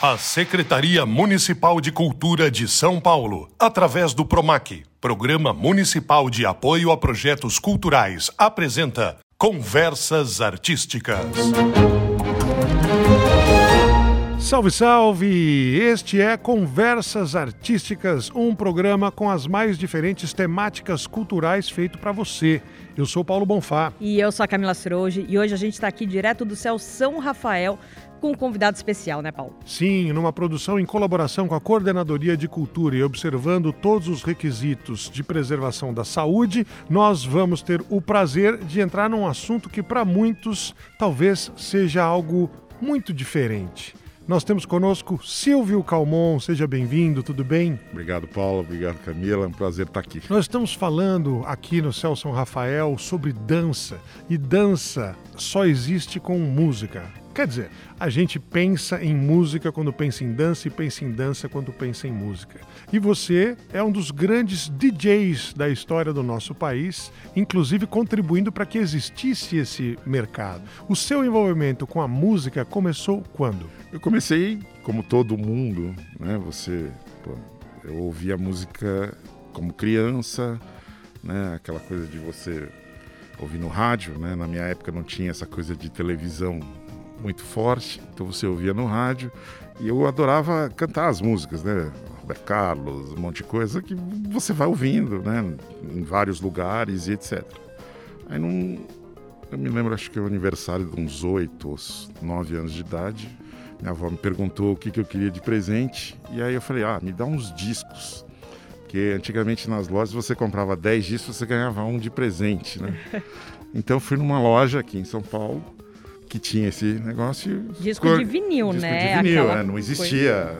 A Secretaria Municipal de Cultura de São Paulo, através do PROMAC, Programa Municipal de Apoio a Projetos Culturais, apresenta Conversas Artísticas. Salve, salve! Este é Conversas Artísticas, um programa com as mais diferentes temáticas culturais feito para você. Eu sou Paulo Bonfá. E eu sou a Camila Ciroge e hoje a gente está aqui direto do céu São Rafael com um convidado especial, né, Paulo? Sim, numa produção em colaboração com a Coordenadoria de Cultura e observando todos os requisitos de preservação da saúde, nós vamos ter o prazer de entrar num assunto que para muitos talvez seja algo muito diferente. Nós temos conosco Silvio Calmon, seja bem-vindo, tudo bem? Obrigado, Paulo, obrigado, Camila, é um prazer estar aqui. Nós estamos falando aqui no Céu São Rafael sobre dança, e dança só existe com música. Quer dizer, a gente pensa em música quando pensa em dança e pensa em dança quando pensa em música. E você é um dos grandes DJs da história do nosso país, inclusive contribuindo para que existisse esse mercado. O seu envolvimento com a música começou quando? Eu comecei, como todo mundo, né? Você, pô, eu ouvia música como criança, né? Aquela coisa de você ouvir no rádio, né? Na minha época não tinha essa coisa de televisão muito forte, então você ouvia no rádio e eu adorava cantar as músicas, né? Roberto Carlos, um monte de coisa que você vai ouvindo, né? Em vários lugares e etc. Aí não. Eu me lembro, acho que é o aniversário de uns oito nove anos de idade. Minha avó me perguntou o que, que eu queria de presente. E aí eu falei, ah, me dá uns discos. Porque antigamente nas lojas você comprava 10 discos, você ganhava um de presente, né? Então fui numa loja aqui em São Paulo que tinha esse negócio. Disco de vinil, disco né? De vinil, é, não existia.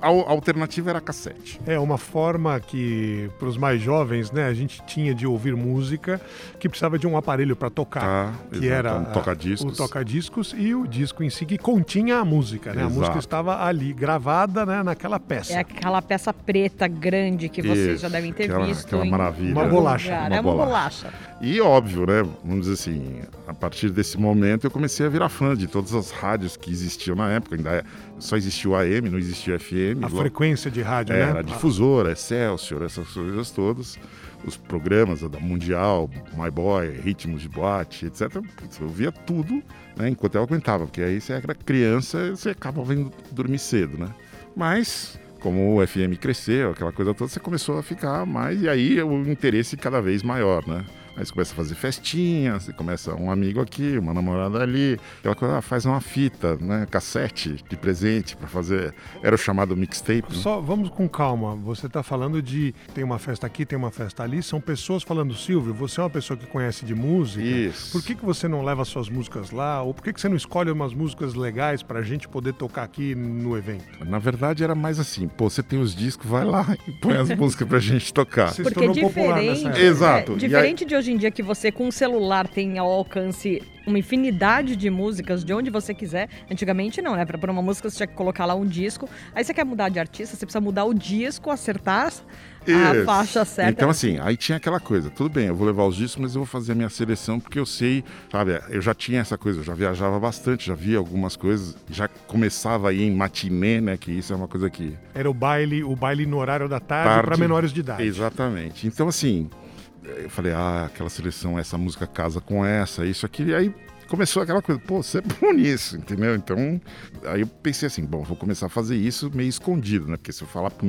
A, a alternativa era cassete. É uma forma que, para os mais jovens, né, a gente tinha de ouvir música que precisava de um aparelho para tocar, Ah, que exato, era um toca-discos. o toca-discos e o disco em si que continha a música, né? A Exato. música estava ali gravada, né, naquela peça. É aquela peça preta grande que vocês Isso, já devem ter aquela- visto. aquela em maravilha. Uma bolacha, uma é uma bolacha. bolacha. E óbvio, né? Vamos dizer assim, a partir desse momento eu comecei a virar fã de todas as rádios que existiam na época. Ainda é- só existia o AM, não existia o FM. A Lo- frequência de rádio, É, né? Era difusora, Excelsior, essas coisas todas. Os programas da Mundial, My Boy, Ritmos de Boate, etc. Eu via tudo né, enquanto eu aguentava, porque aí você era criança você acaba vindo dormir cedo, né? Mas, como o FM cresceu, aquela coisa toda, você começou a ficar mais, e aí o interesse cada vez maior, né? Aí você começa a fazer festinha, você começa um amigo aqui, uma namorada ali, aquela coisa, ah, faz uma fita, né? Cassete de presente para fazer. Era o chamado mixtape. né? Só vamos com calma. Você está falando de tem uma festa aqui, tem uma festa ali. São pessoas falando, Silvio, você é uma pessoa que conhece de música. Isso. Por que, que você não leva suas músicas lá? Ou por que, que você não escolhe umas músicas legais para a gente poder tocar aqui no evento? Na verdade era mais assim, pô, você tem os discos, vai lá e põe as músicas pra gente tocar. Você se Porque é tornou popular nessa diferente, época. Exato. é, E diferente de hoje em dia que você com um celular tem ao alcance uma infinidade de músicas de onde você quiser. Antigamente não, né? Pra pôr uma música você tinha que colocar lá um disco. Aí você quer mudar de artista, você precisa mudar o disco, acertar a Isso. faixa certa. Então, assim, aí tinha aquela coisa, tudo bem, eu vou levar os discos, mas eu vou fazer a minha seleção, porque eu sei, sabe, eu já tinha essa coisa, eu já viajava bastante, já via algumas coisas, já começava aí em matinê, né, que isso é uma coisa que... Era o baile, o baile no horário da tarde, Tarde. para menores de idade. Exatamente. Então, assim, eu falei, ah, aquela seleção, essa música casa com essa, isso aqui, e aí começou aquela coisa, pô, você é bom nisso, entendeu? Então, aí eu pensei assim, bom, vou começar a fazer isso meio escondido, né? Porque se eu falar pra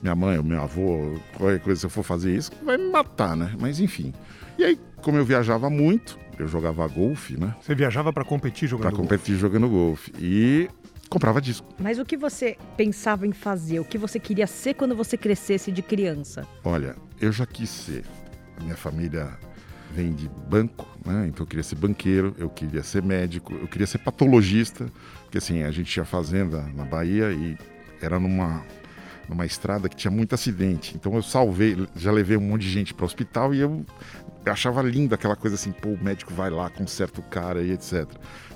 minha mãe ou meu avô, qualquer coisa, se eu for fazer isso, vai me matar, né? Mas enfim. E aí, como eu viajava muito, eu jogava golfe, né? Você viajava para competir jogando Pra competir jogando golfe. E comprava disco. Mas o que você pensava em fazer? O que você queria ser quando você crescesse de criança? Olha, eu já quis ser. Minha família vem de banco, né? Então eu queria ser banqueiro, eu queria ser médico, eu queria ser patologista, porque assim, a gente tinha fazenda na Bahia e era numa numa estrada que tinha muito acidente. Então eu salvei, já levei um monte de gente para o hospital e eu, eu achava lindo aquela coisa assim, pô, o médico vai lá, conserta o cara e etc.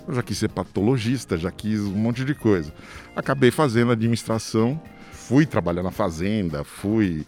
Eu já quis ser patologista, já quis um monte de coisa. Acabei fazendo administração, fui trabalhar na fazenda, fui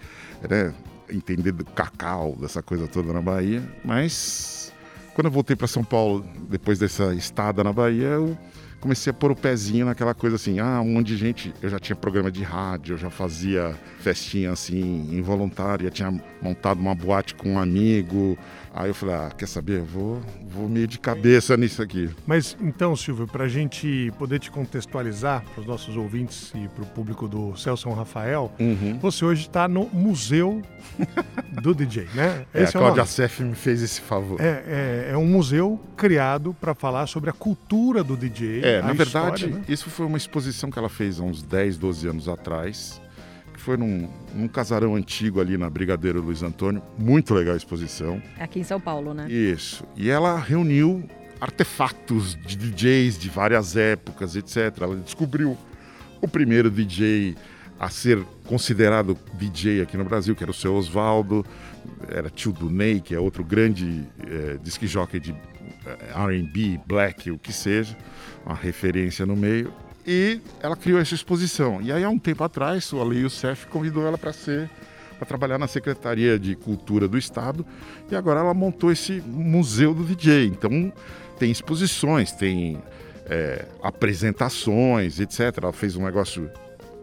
né, entender do cacau, dessa coisa toda na Bahia, mas quando eu voltei para São Paulo, depois dessa estada na Bahia, eu comecei a pôr o pezinho naquela coisa assim, ah, um monte de gente, eu já tinha programa de rádio, eu já fazia festinha assim, involuntária, tinha montado uma boate com um amigo, Aí eu falei, ah, quer saber? Vou, vou meio de cabeça nisso aqui. Mas então, Silvio, para a gente poder te contextualizar para os nossos ouvintes e para o público do Celso Rafael, uhum. você hoje está no Museu do DJ, né? É, Esse a é Cláudia Cef me fez esse favor. É, é, é um museu criado para falar sobre a cultura do DJ. É, na verdade, história, né? isso foi uma exposição que ela fez há uns 10, 12 anos atrás foi num, num, casarão antigo ali na Brigadeiro Luiz Antônio. Muito legal a exposição. Aqui em São Paulo, né? Isso. E ela reuniu artefatos de DJs de várias épocas, etc. Ela descobriu o primeiro DJ a ser considerado DJ aqui no Brasil, que era o seu Oswaldo, era tio do Ney, que é outro grande é, disc jockey de é, R&B, black, o que seja, uma referência no meio. E ela criou essa exposição. E aí, há um tempo atrás, o Ali Youssef convidou ela para ser para trabalhar na Secretaria de Cultura do Estado e agora ela montou esse museu do DJ. Então tem exposições, tem é, apresentações, etc. Ela fez um negócio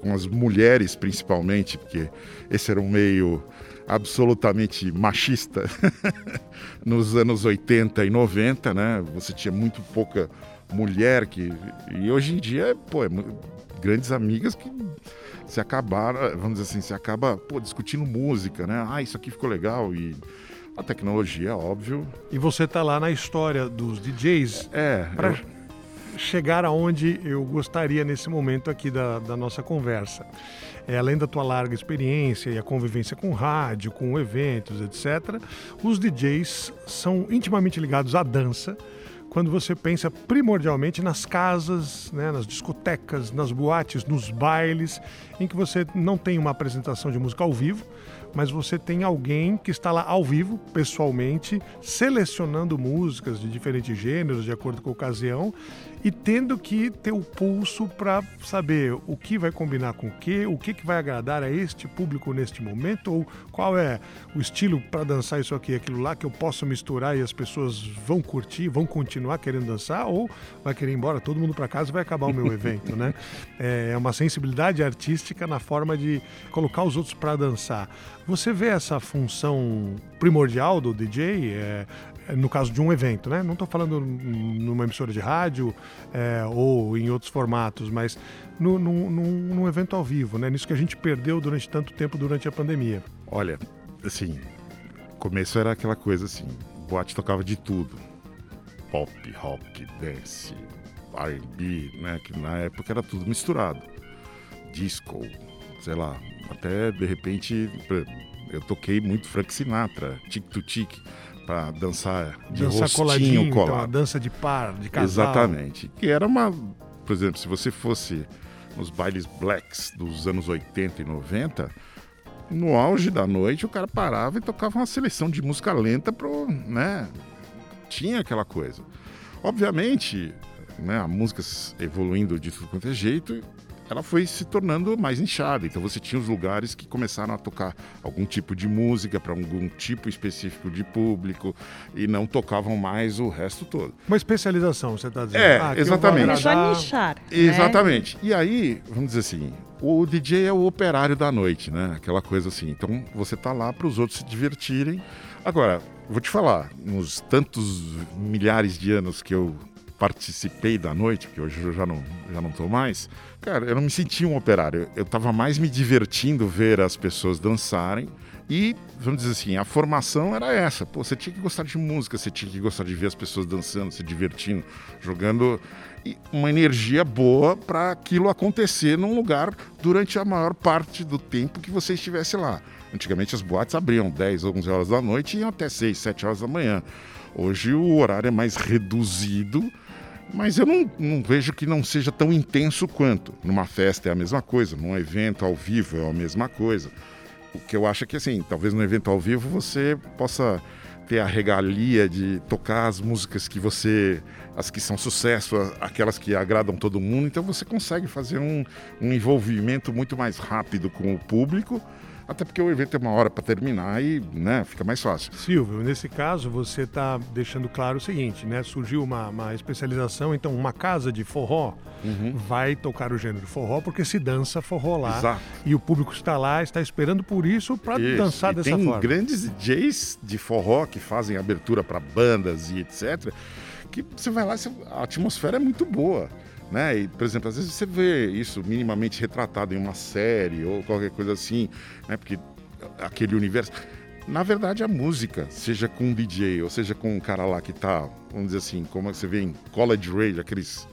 com as mulheres principalmente, porque esse era um meio absolutamente machista nos anos 80 e 90, né? Você tinha muito pouca mulher que e hoje em dia pô, é, grandes amigas que se acabaram, vamos dizer assim, se acaba pô, discutindo música, né? Ah, isso aqui ficou legal e a tecnologia, óbvio. E você tá lá na história dos DJs. É. Pra eu... chegar aonde eu gostaria nesse momento aqui da, da nossa conversa. É, além da tua larga experiência e a convivência com rádio, com eventos, etc., os DJs são intimamente ligados à dança quando você pensa primordialmente nas casas, né, nas discotecas, nas boates, nos bailes, em que você não tem uma apresentação de música ao vivo, mas você tem alguém que está lá ao vivo, pessoalmente, selecionando músicas de diferentes gêneros, de acordo com a ocasião, e tendo que ter o pulso para saber o que vai combinar com o que, o que, que vai agradar a este público neste momento, ou qual é o estilo para dançar isso aqui e aquilo lá que eu posso misturar e as pessoas vão curtir, vão continuar querendo dançar, ou vai querer ir embora todo mundo para casa e vai acabar o meu evento, né? É uma sensibilidade artística na forma de colocar os outros para dançar. Você vê essa função primordial do DJ? É, no caso de um evento, né? Não estou falando numa emissora de rádio é, ou em outros formatos, mas no, num, num, evento ao vivo, né? Nisso que a gente perdeu durante tanto tempo durante a pandemia. Olha, assim, começo era aquela coisa assim, boate tocava de tudo, pop, rock, dance, R&B, né? Que na época era tudo misturado, disco, sei lá, até de repente eu toquei muito Frank Sinatra, tic to tic para dançar de dançar coladinho, colado. Então, a dança de par, de casal. Exatamente. Que era uma, por exemplo, se você fosse nos bailes blacks dos anos 80 e 90, no auge da noite o cara parava e tocava uma seleção de música lenta pro, né? Tinha aquela coisa. Obviamente, né, a música evoluindo de tudo quanto é jeito, ela foi se tornando mais inchada. Então você tinha os lugares que começaram a tocar algum tipo de música para algum tipo específico de público e não tocavam mais o resto todo. Uma especialização, você está dizendo. É, ah, exatamente. Começou a nichar. Né? Exatamente. E aí, vamos dizer assim, o DJ é o operário da noite, né? Aquela coisa assim. Então você tá lá para os outros se divertirem. Agora, vou te falar, nos tantos milhares de anos que eu participei da noite, que hoje eu já não, já não tô mais, cara, eu não me sentia um operário. Eu estava mais me divertindo ver as pessoas dançarem. E, vamos dizer assim, a formação era essa. Pô, você tinha que gostar de música, você tinha que gostar de ver as pessoas dançando, se divertindo, jogando e uma energia boa para aquilo acontecer num lugar durante a maior parte do tempo que você estivesse lá. Antigamente as boates abriam 10, 11 horas da noite e iam até 6, 7 horas da manhã. Hoje o horário é mais reduzido mas eu não, não, vejo que não seja tão intenso quanto. Numa festa é a mesma coisa, num evento ao vivo é a mesma coisa. O que eu acho é que, assim, talvez no evento ao vivo você possa ter a regalia de tocar as músicas que você. as que são sucesso, aquelas que agradam todo mundo, então você consegue fazer um, um envolvimento muito mais rápido com o público Até porque o evento tem uma hora para terminar e né, fica mais fácil. Silvio, nesse caso você está deixando claro o seguinte, né? Surgiu uma, uma especialização, então uma casa de forró Uhum. vai tocar o gênero forró porque se dança forró lá. Exato. E o público está lá, está esperando por isso para dançar E dessa tem forma. grandes DJs de forró que fazem abertura para bandas e etc. Que você vai lá, a atmosfera é muito boa. Né? E, por exemplo, às vezes você vê isso minimamente retratado em uma série ou qualquer coisa assim, né? Porque aquele universo. Na verdade, a música, seja com um DJ ou seja com um cara lá que tá, vamos dizer assim, como você vê em college radio, aqueles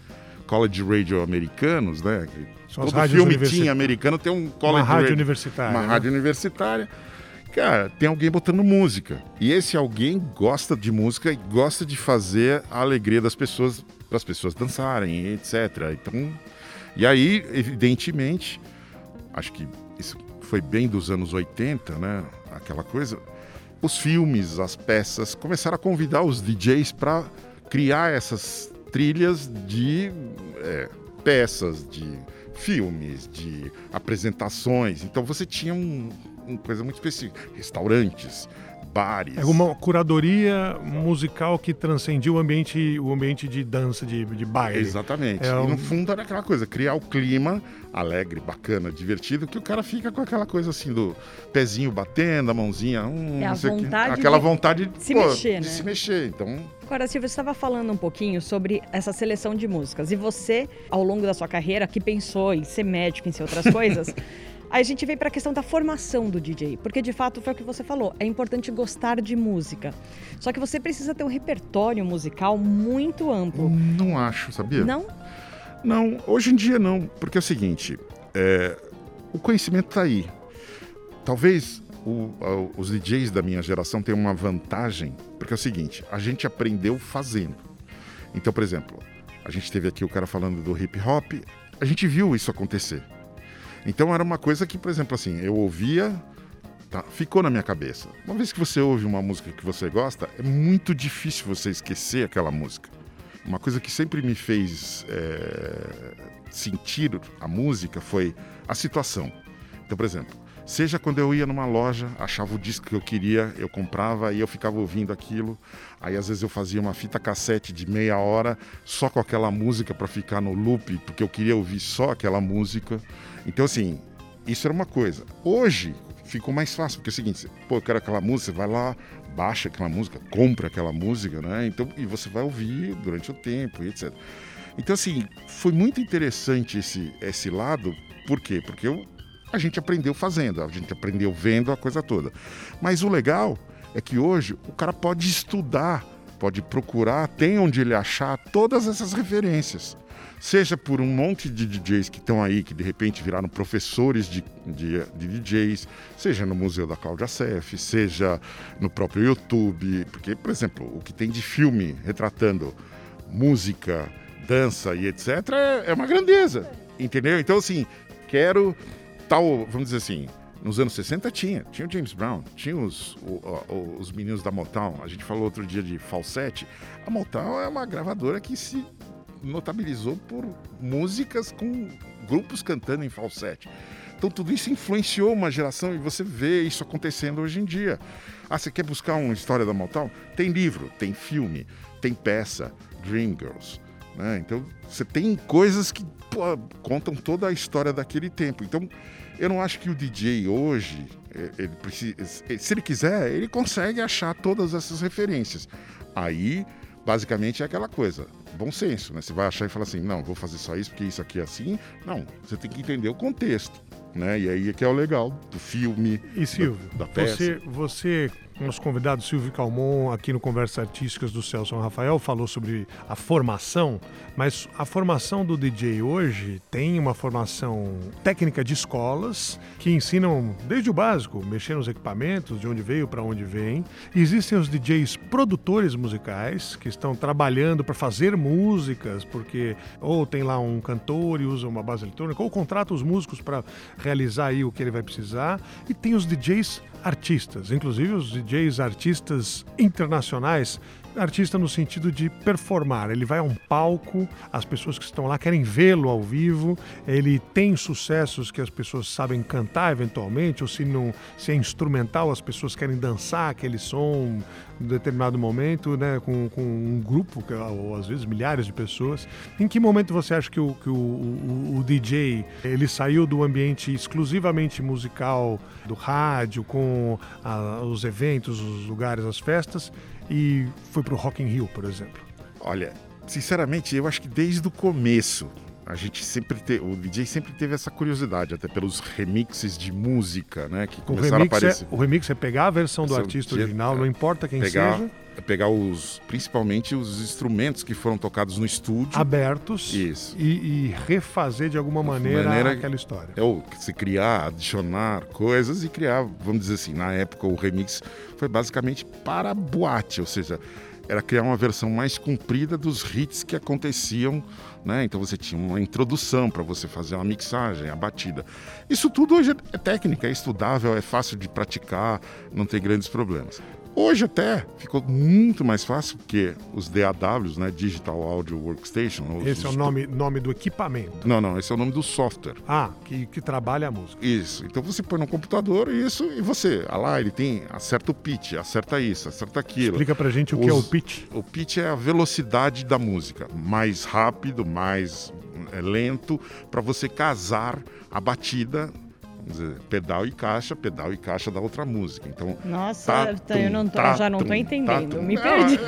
college radio americanos, né? São Todo filme tinha americano tem um college Uma rádio radio universitária. uma né? rádio universitária. Cara, tem alguém botando música. E esse alguém gosta de música e gosta de fazer a alegria das pessoas, para as pessoas dançarem, etc. Então, e aí, evidentemente, acho que isso foi bem dos anos 80, né? Aquela coisa. Os filmes, as peças começaram a convidar os DJs para criar essas trilhas de é, peças, de filmes, de apresentações. Então você tinha um, uma coisa muito específica. Restaurantes, bares. É uma curadoria musical que transcendia o ambiente, o ambiente de dança, de, de baile. Exatamente. É E um- no fundo era aquela coisa, criar o clima alegre, bacana, divertido, que o cara fica com aquela coisa assim do pezinho batendo, a mãozinha, hum, É a vontade aquela de vontade de se mexer, de né? se mexer. Então, Agora, Silvia, você estava falando um pouquinho sobre essa seleção de músicas. E você, ao longo da sua carreira, que pensou em ser médico, em ser outras coisas, aí a gente vem para a questão da formação do DJ. Porque, de fato, foi o que você falou. É importante gostar de música. Só que você precisa ter um repertório musical muito amplo. não acho, sabia? Não? Não, hoje em dia não, porque é o seguinte, é, o conhecimento está aí. Talvez o- a- os DJs da minha geração tenham uma vantagem, porque é o seguinte, a gente aprendeu fazendo. Então, por exemplo, a gente teve aqui o cara falando do hip hop, a gente viu isso acontecer. Então era uma coisa que, por exemplo, assim, eu ouvia, tá, ficou na minha cabeça. Uma vez que você ouve uma música que você gosta, é muito difícil você esquecer aquela música. Uma coisa que sempre me fez é, sentir a música foi a situação. Então, por exemplo, seja quando eu ia numa loja, achava o disco que eu queria, eu comprava e eu ficava ouvindo aquilo. Aí às vezes eu fazia uma fita cassete de meia hora só com aquela música para ficar no loop, porque eu queria ouvir só aquela música. Então, assim, isso era uma coisa. Hoje ficou mais fácil, porque é o seguinte, pô, eu quero aquela música, vai lá, baixa aquela música, compra aquela música, né? Então, e você vai ouvir durante o tempo, e etc. Então, assim, foi muito interessante esse, esse lado, por quê? Porque eu, a gente aprendeu fazendo, a gente aprendeu vendo a coisa toda. Mas o legal é que hoje o cara pode estudar, pode procurar, tem onde ele achar todas essas referências. Seja por um monte de DJs que estão aí, que de repente viraram professores de, de, de DJs, seja no Museu da Cláudia Sef, seja no próprio YouTube. Porque, por exemplo, o que tem de filme retratando música, dança e etc. é, é uma grandeza, entendeu? Então, assim, quero tal, vamos dizer assim, nos anos 60 tinha, tinha o James Brown, tinha os, o- os meninos da Motown, a gente falou outro dia de falsete, a Motown é uma gravadora que se notabilizou por músicas com grupos cantando em falsete. Então tudo isso influenciou uma geração e você vê isso acontecendo hoje em dia. Ah, você quer buscar uma história da Motown? Tem livro, tem filme, tem peça, Dreamgirls. Né? Então você tem coisas que pô, contam toda a história daquele tempo. Então eu não acho que o DJ hoje, eh, ele precisa, se ele quiser, ele consegue achar todas essas referências. Aí, basicamente, é aquela coisa, bom senso, né? Você vai achar e falar assim, não, vou fazer só isso porque isso aqui é assim. Não, você tem que entender o contexto, né? E aí é que é o legal do filme, E Silvio, da, da peça. você, você, nosso convidado Silvio Calmon, aqui no Conversas Artísticas do Celso Rafael, falou sobre a formação, mas a formação do DJ hoje tem uma formação técnica de escolas que ensinam desde o básico, mexer nos equipamentos, de onde veio para onde vem. Existem os DJs produtores musicais que estão trabalhando para fazer músicas, porque ou tem lá um cantor e usa uma base eletrônica, ou contrata os músicos para realizar aí o que ele vai precisar. E tem os DJs artistas, inclusive os DJs DJs, artistas internacionais artista no sentido de performar. Ele vai a um palco, as pessoas que estão lá querem vê-lo ao vivo, ele tem sucessos que as pessoas sabem cantar eventualmente, ou se não se é instrumental, as pessoas querem dançar aquele som em determinado momento, né, com, com um grupo, ou às vezes milhares de pessoas. Em que momento você acha que o, que o, o, o DJ ele saiu do ambiente exclusivamente musical do rádio, com a, os eventos, os lugares, as festas, e foi pro Rock in Rio, por exemplo? Olha, sinceramente, eu acho que desde o começo a gente sempre teve, o DJ sempre teve essa curiosidade, até pelos remixes de música, né, que começaram a é- aparecer. É, o remix é pegar a versão do artista original, não importa quem pegar, seja. É pegar os, principalmente os instrumentos que foram tocados no estúdio. Abertos. Isso. E, e refazer de alguma maneira, maneira aquela história. É o se criar, adicionar coisas e criar, vamos dizer assim, na época o remix foi basicamente para boate, ou seja, era criar uma versão mais comprida dos hits que aconteciam, né? Então você tinha uma introdução para você fazer uma mixagem, a batida. Isso tudo hoje é técnica, é estudável, é fácil de praticar, não tem grandes problemas. Hoje até ficou muito mais fácil porque os DAWs, né, Digital Audio Workstation. Esse os, é o nome, nome do equipamento. Não, não, esse é o nome do software. Ah, que, que trabalha a música. Isso. Então você põe no computador isso e você, ah lá, ele tem, acerta o pitch, acerta isso, acerta aquilo. Explica pra gente o os, que é o pitch. O pitch é a velocidade da música, mais rápido, mais é, lento, para você casar a batida dizer, pedal e caixa, pedal e caixa da outra música. Então, Nossa, tá, eu não tô, tá, já não estou entendendo, tá, me perdi.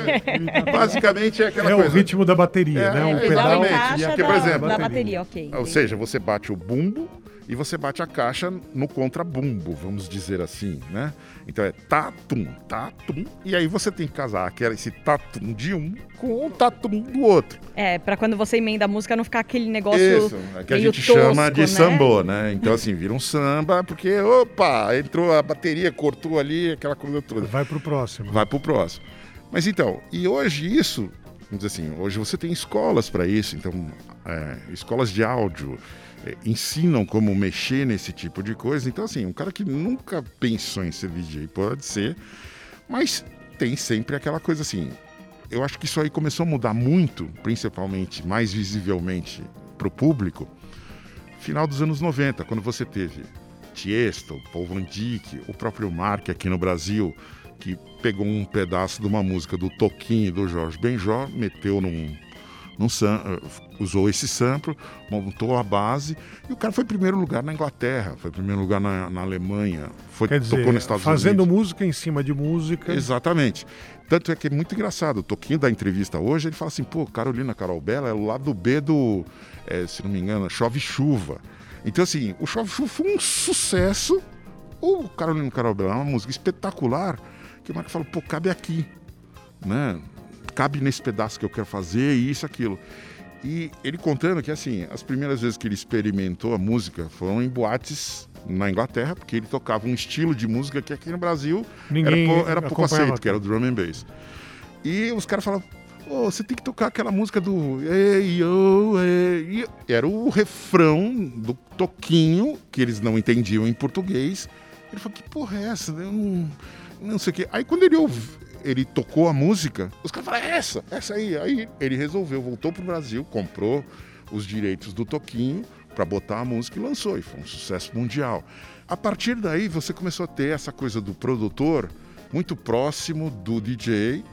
É, basicamente é aquela é coisa. o ritmo da bateria, é, né? Um pedal, pedal e caixa porque, por exemplo, da bateria, ok. Ou seja, você bate o bumbo e você bate a caixa no contrabumbo, vamos dizer assim, né? Então é tatum, tatum, e aí você tem que casar aquele, esse tatum de um com o tatum do outro. É, para quando você emenda a música não ficar aquele negócio Isso, é que a gente tosco, chama de né? sambô, né? Então assim, vira um samba, porque, opa, entrou a bateria, cortou ali, aquela coisa toda. Vai pro próximo. Vai pro próximo. Mas então, e hoje isso, vamos dizer assim, hoje você tem escolas para isso, então, é, escolas de áudio, ensinam como mexer nesse tipo de coisa. Então, assim, um cara que nunca pensou em ser DJ pode ser, mas tem sempre aquela coisa assim. Eu acho que isso aí começou a mudar muito, principalmente, mais visivelmente para o público, final dos anos 90, quando você teve Tiesto, Paul Van Dyk, o próprio Mark aqui no Brasil, que pegou um pedaço de uma música do Toquinho do Jorge Benjó, meteu num, num usou esse sample, montou a base e o cara foi primeiro lugar na Inglaterra, foi primeiro lugar na, na Alemanha, foi Quer dizer, tocou nos Estados fazendo Unidos. música em cima de música. Exatamente. Tanto é que é muito engraçado. O Toquinho da entrevista hoje, ele fala assim: pô, Carolina Carol Bela é o lado B do, é, se não me engano, Chove Chuva. Então, assim, o Chove Chuva foi um sucesso. O Carolina Carol Bela é uma música espetacular que o Marco falou: pô, cabe aqui. Né? Cabe nesse pedaço que eu quero fazer, isso, aquilo. E ele contando que, assim, as primeiras vezes que ele experimentou a música foram em boates na Inglaterra, porque ele tocava um estilo de música que aqui no Brasil Ninguém era, era pouco aceito, que era o drum and bass. E os caras falavam, oh, você tem que tocar aquela música do ei, oh, ei. Era o refrão do toquinho, que eles não entendiam em português. Ele falou, que porra é essa? Eu não, não sei o quê. Aí quando ele ouviu, ele tocou a música, os caras falaram, é essa, essa aí. Aí ele resolveu, voltou pro Brasil, comprou os direitos do Toquinho para botar a música e lançou, e foi um sucesso mundial. A partir daí, você começou a ter essa coisa do produtor muito próximo do DJ.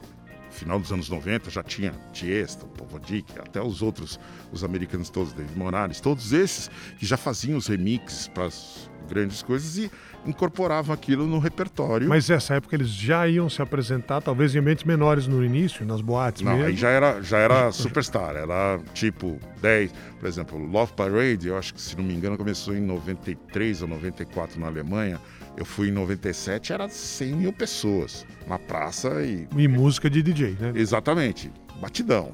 Final dos anos 90 já tinha Tiesto, Povo Dick, até os outros, os americanos todos, David Morales, todos esses que já faziam os remixes para as grandes coisas e incorporavam aquilo no repertório. Mas nessa época eles já iam se apresentar, talvez em ambientes menores no início, nas boates Não, mesmo. aí já era, já era superstar, era tipo 10, por exemplo, Love Parade, eu acho que se não me engano começou em 93 ou 94 na Alemanha. Eu fui em 97, era 100 mil pessoas na praça e. E música de DJ, né? Exatamente, batidão.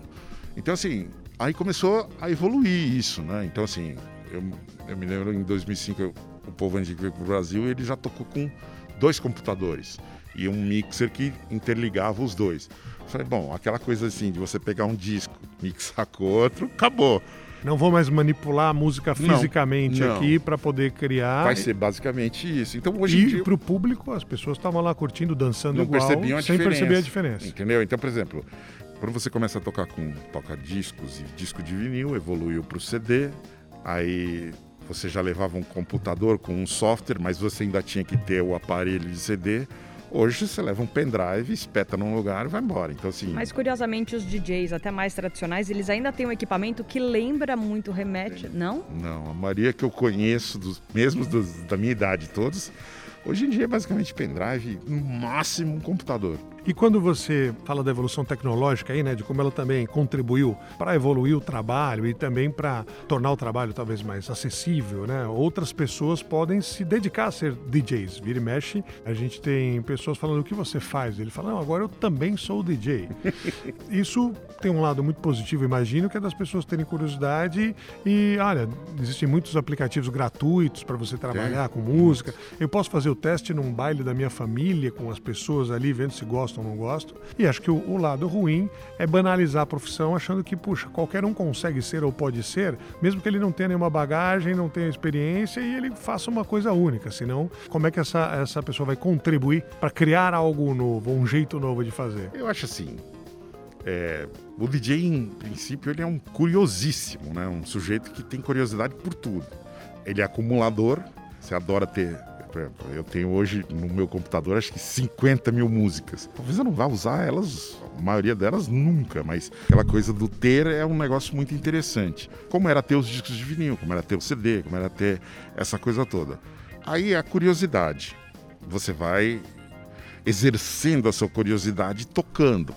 Então, assim, aí começou a evoluir isso, né? Então, assim, eu, eu me lembro em 2005, eu, o povo antigo veio para o Brasil ele já tocou com dois computadores e um mixer que interligava os dois. Eu falei, bom, aquela coisa assim de você pegar um disco, mixar com outro, acabou. não vou mais manipular a música fisicamente não. aqui para poder criar. Vai ser basicamente isso. Então hoje E dia para o público, as pessoas estavam lá curtindo, dançando não igual, percebiam a sem diferença. perceber a diferença. Entendeu? Então, por exemplo, quando você começa a tocar com toca discos e disco de vinil, evoluiu para o CD, aí você já levava um computador com um software, mas você ainda tinha que ter o aparelho de CD. Hoje você leva um pendrive, espeta num lugar e vai embora. Então, assim. Mas curiosamente, os DJs, até mais tradicionais, eles ainda têm um equipamento que lembra muito, remete. Não? Não, a maioria que eu conheço, dos mesmos dos- da minha idade todos, hoje em dia é basicamente pendrive, no máximo um computador. E quando você fala da evolução tecnológica aí, né, de como ela também contribuiu para evoluir o trabalho e também para tornar o trabalho talvez mais acessível, né? Outras pessoas podem se dedicar a ser DJs. Vira e mexe, a gente tem pessoas falando o que você faz. Ele fala, não, agora eu também sou DJ. Isso tem um lado muito positivo, imagino, que é das pessoas terem curiosidade e, olha, existem muitos aplicativos gratuitos para você trabalhar com música. Eu posso fazer o teste num baile da minha família, com as pessoas ali, vendo se gostam ou não gostam. E acho que o, o lado ruim é banalizar a profissão, achando que, puxa, qualquer um consegue ser ou pode ser, mesmo que ele não tenha nenhuma bagagem, não tenha experiência e ele faça uma coisa única. Senão, como é que essa, essa pessoa vai contribuir para criar algo novo, um jeito novo de fazer? Eu acho assim. é, o DJ, em princípio, ele é um curiosíssimo, né? Um sujeito que tem curiosidade por tudo. Ele é acumulador, você adora ter. Eu tenho hoje no meu computador acho que 50 mil músicas. Talvez eu não vá usar elas, a maioria delas nunca, mas aquela coisa do ter é um negócio muito interessante. Como era ter os discos de vinil, como era ter o CD, como era ter essa coisa toda. Aí a curiosidade. Você vai exercendo a sua curiosidade tocando.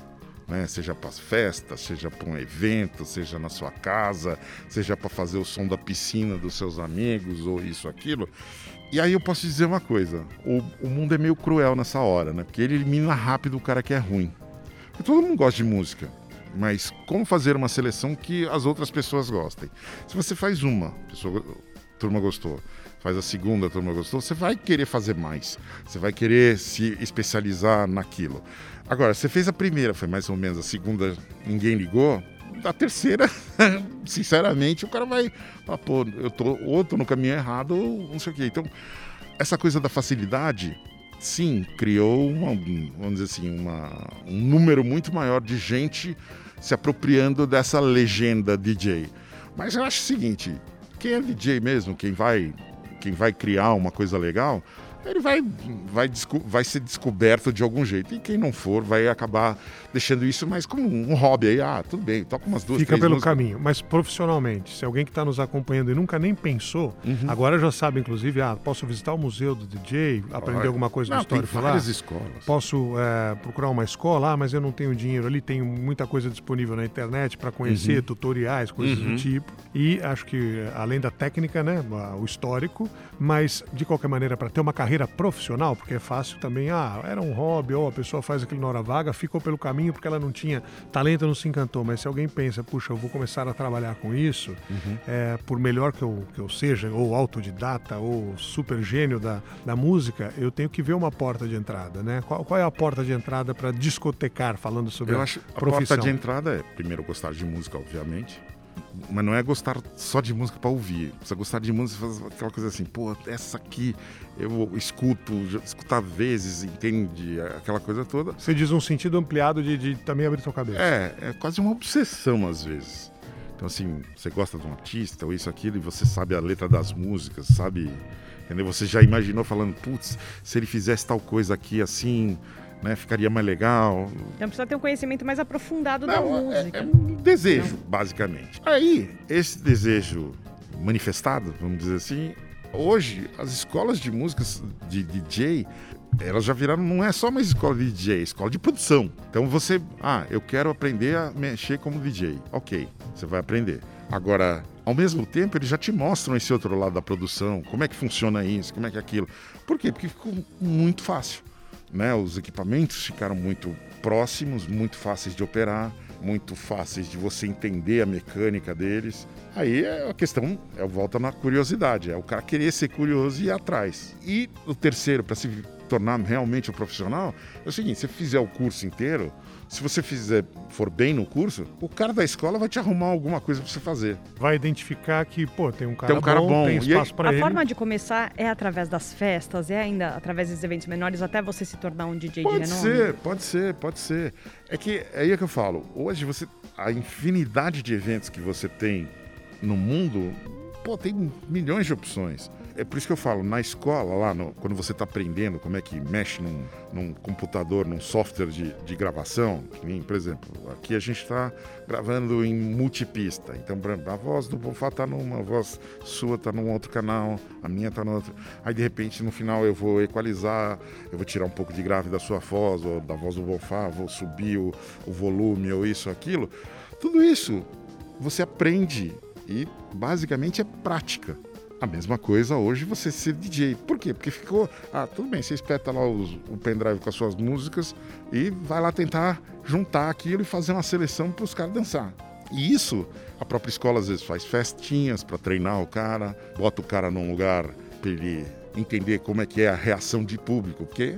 Né? Seja para as festas, seja para um evento, seja na sua casa, seja para fazer o som da piscina dos seus amigos ou isso, aquilo. E aí eu posso dizer uma coisa: o, o mundo é meio cruel nessa hora, né? Porque ele elimina rápido o cara que é ruim. Porque todo mundo gosta de música, mas como fazer uma seleção que as outras pessoas gostem? Se você faz uma, pessoa, turma gostou, faz a segunda, a turma gostou, você vai querer fazer mais, você vai querer se especializar naquilo. Agora, você fez a primeira, foi mais ou menos, a segunda ninguém ligou, da terceira, sinceramente, o cara vai falar, pô, eu tô, ou tô no caminho errado, ou não sei o quê. Então, essa coisa da facilidade, sim, criou, uma, vamos dizer assim, uma, um número muito maior de gente se apropriando dessa legenda DJ. Mas eu acho o seguinte, quem é DJ mesmo, quem vai, quem vai criar uma coisa legal, ele vai, vai, vai ser descoberto de algum jeito. E quem não for, vai acabar deixando isso mais como um hobby aí. Ah, tudo bem, toca umas duas, Fica pelo músicas. caminho. Mas profissionalmente, se alguém que está nos acompanhando e nunca nem pensou, Uhum. agora já sabe, inclusive, ah, posso visitar o museu do DJ, aprender Olha, alguma coisa não, do histórico tem lá. várias escolas. Posso é, procurar uma escola, ah, mas eu não tenho dinheiro ali, tenho muita coisa disponível na internet para conhecer, Uhum. tutoriais, coisas do tipo. E acho que além da técnica, né, o histórico, mas de qualquer maneira para ter uma carreira profissional, porque é fácil também, ah, era um hobby ou a pessoa faz aquilo na hora vaga, ficou pelo caminho porque ela não tinha talento, não se encantou. Mas se alguém pensa, puxa, eu vou começar a trabalhar com isso, é, por melhor que eu, que eu seja, ou autodidata, ou super gênio da, da música, eu tenho que ver uma porta de entrada, né? Qual, qual é a porta de entrada para discotecar, falando sobre Eu a acho a profissão? porta de entrada é, primeiro, gostar de música, obviamente. Mas não é gostar só de música para ouvir. Precisa gostar de música, fazer aquela coisa assim, pô, essa aqui eu escuto, escutar vezes, entende? Aquela coisa toda. Você diz um sentido ampliado de, de também abrir sua cabeça. É, é quase uma obsessão às vezes. Então, assim, você gosta de um artista ou isso, aquilo, e você sabe a letra das músicas, sabe? Entendeu? Você já imaginou falando, putz, se ele fizesse tal coisa aqui assim, né, ficaria mais legal. Então precisa ter um conhecimento mais aprofundado da Não, é- música. É, um desejo, basicamente. Aí, esse desejo manifestado, vamos dizer assim, hoje as escolas de músicas de DJ, elas já viraram, não é só uma escola de DJ, é escola de produção. Então você, ah, eu quero aprender a mexer como DJ. Ok, você vai aprender. Agora, ao mesmo tempo, eles já te mostram esse outro lado da produção, como é que funciona isso, como é que é aquilo. Por quê? Porque ficou muito fácil né? Os equipamentos ficaram muito próximos, muito fáceis de operar, muito fáceis de você entender a mecânica deles. Aí é a questão é volta na curiosidade, é o cara querer ser curioso e ir atrás. E o terceiro, para se tornar realmente um profissional, é o seguinte: se você fizer o curso inteiro, se você fizer for bem no curso, o cara da escola vai te arrumar alguma coisa para você fazer. Vai identificar que, pô, tem um cara, tem um cara bom, bom, tem espaço para A ele. forma de começar é através das festas, é ainda através dos eventos menores, até você se tornar um DJ de Pode renome? ser, pode ser, pode ser. É que é aí que eu falo. Hoje você a infinidade de eventos que você tem no mundo, pô, tem milhões de opções. É por isso que eu falo, na escola, lá, no- quando você está aprendendo como é que mexe num, num computador, num software de, de gravação, nem, por exemplo, aqui a gente está gravando em multipista. Então, a voz do Bonfá está numa, a voz sua está num outro canal, a minha está no outro. Aí, de repente, no final eu vou equalizar, eu vou tirar um pouco de grave da sua voz, ou da voz do Bonfá, vou subir o, o volume, ou isso, aquilo. Tudo isso você aprende e basicamente é prática. A mesma coisa hoje você ser DJ. Por quê? Porque ficou. Ah, tudo bem, você espeta lá os- o pendrive com as suas músicas e vai lá tentar juntar aquilo e fazer uma seleção para os caras dançar. E isso, a própria escola às vezes faz festinhas para treinar o cara, bota o cara num lugar para ele entender como é que é a reação de público, porque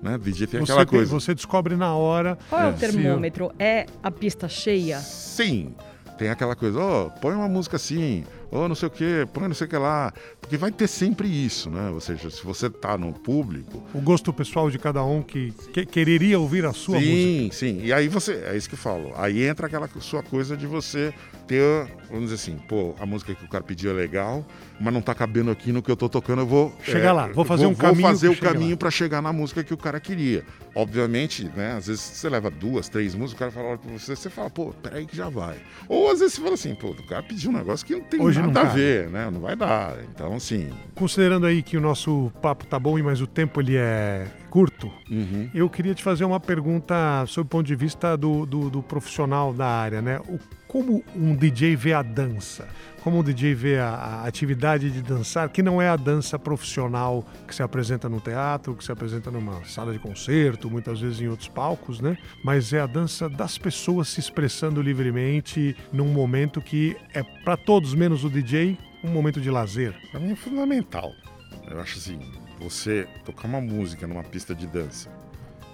né, DJ tem Você, aquela tem- coisa. você descobre na hora. Qual é, o se termômetro? É a pista cheia? Sim. Tem aquela coisa, ó, põe uma música assim, ou não sei o que, põe não sei o que lá. Porque vai ter sempre isso, né? Ou seja, se você tá no público. o gosto pessoal de cada um que, que- quereria ouvir a sua música. sim, sim. E aí você. É isso que eu falo. Aí entra aquela sua coisa de você ter, vamos dizer assim, pô, a música que o cara pediu é legal, mas não tá cabendo aqui no que eu tô tocando, eu vou. é, Chegar lá, vou fazer um vou caminho fazer que o caminho para chegar na música que o cara queria. Obviamente, né? Às vezes você leva duas, três músicas, o cara fala pra você, você fala, pô, peraí que já vai. Ou às vezes você fala assim, pô, o cara pediu um negócio que não tem Hoje não nada a cabe. ver, né? Não vai dar. Então, assim. Considerando aí que o nosso papo tá bom, mas o tempo ele é curto, uhum. eu queria te fazer uma pergunta sob o ponto de vista do, do, do profissional da área, né? O, como um DJ vê a dança? Como um DJ vê a, a atividade de dançar, que não é a dança profissional que se apresenta no teatro, que se apresenta numa sala de concerto, muitas vezes em outros palcos, né? Mas é a dança das pessoas se expressando livremente num momento que é para todos menos o DJ um momento de lazer. Pra mim é fundamental. Eu acho assim, você tocar uma música numa pista de dança,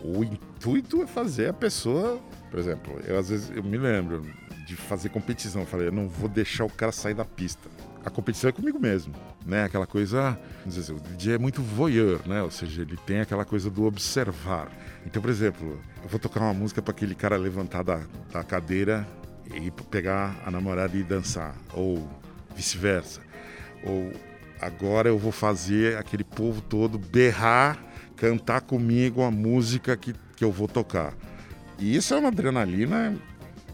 o intuito é fazer a pessoa, por exemplo, eu às vezes eu me lembro de fazer competição, eu falei, eu não vou deixar o cara sair da pista. A competição é comigo mesmo, né? Aquela coisa, vamos dizer assim, o DJ é muito voyeur, né? Ou seja, ele tem aquela coisa do observar. Então, por exemplo, eu vou tocar uma música para aquele cara levantar da, da cadeira e pegar a namorada e dançar, ou vice-versa. Ou agora eu vou fazer aquele povo todo berrar, cantar comigo a música que, que eu vou tocar. E isso é uma adrenalina,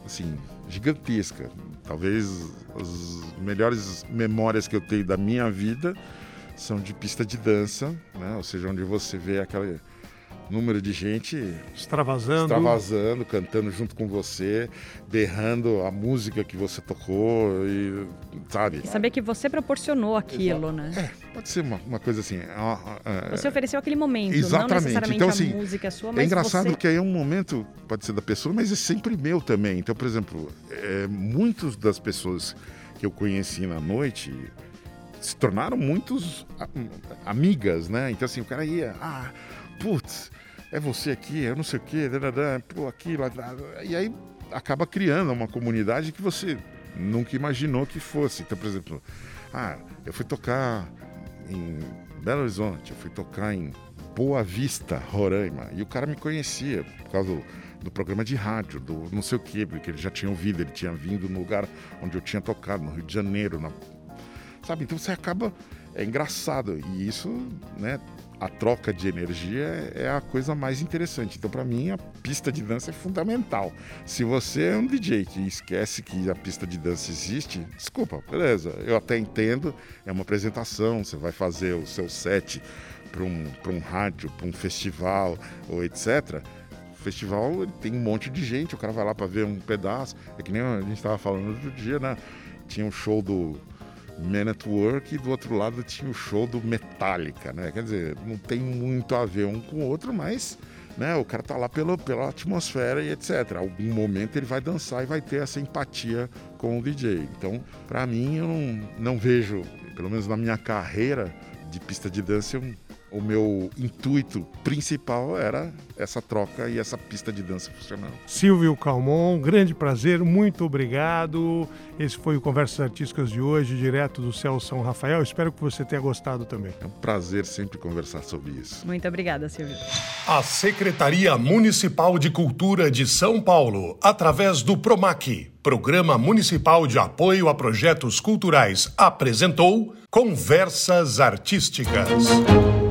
assim, gigantesca. Talvez as melhores memórias que eu tenho da minha vida são de pista de dança, né? Ou seja, onde você vê aquele número de gente Extravasando. extravasando, cantando junto com você, berrando a música que você tocou e sabe? E saber que você proporcionou aquilo, né? É, pode ser uma, uma coisa assim. é uma- é- Você ofereceu aquele momento, não Exatamente. necessariamente Então, a assim, música é sua, É mas engraçado você... que aí é um momento, pode ser da pessoa, mas é sempre meu também. Então, por exemplo, é, muitos das pessoas que eu conheci na noite se tornaram muitos a- amigas, né? Então, assim, o cara ia, ah, putz, é você aqui, eu não sei o quê, pô, aqui, lá, lá. e aí acaba criando uma comunidade que você nunca imaginou que fosse. Então, por exemplo, ah, eu fui tocar em Belo Horizonte, eu fui tocar em Boa Vista, Roraima, e o cara me conhecia por causa do, do programa de rádio, do não sei o quê, porque ele já tinha ouvido, ele tinha vindo no lugar onde eu tinha tocado, no Rio de Janeiro, na- sabe? Então você acaba, é engraçado, e isso, né, a troca de energia é é a coisa mais interessante. Então, para mim, a pista de dança é fundamental. Se você é um DJ que esquece que a pista de dança existe, desculpa, beleza, eu até entendo, é uma apresentação, você vai fazer o seu set para um, um rádio, para um festival ou etc. O festival tem um monte de gente, o cara vai lá para ver um pedaço. É que nem a gente estava falando outro dia, né? Tinha um show do Man at Work e do outro lado tinha o show do Metallica, né? Quer dizer, não tem muito a ver um com o outro, mas né, o cara tá lá pela, pela atmosfera e etc. Algum momento ele vai dançar e vai ter essa empatia com o DJ. Então, para mim, eu não, não vejo, pelo menos na minha carreira de pista de dança, eu o meu intuito principal era essa troca e essa pista de dança funcionando. Silvio Calmon, grande prazer, muito obrigado. Esse foi o Conversas Artísticas de hoje, direto do Céu São Rafael. Espero que você tenha gostado também. É um prazer sempre conversar sobre isso. Muito obrigada, Silvio. A Secretaria Municipal de Cultura de São Paulo, através do PROMAC, Programa Municipal de Apoio a Projetos Culturais, apresentou Conversas Artísticas.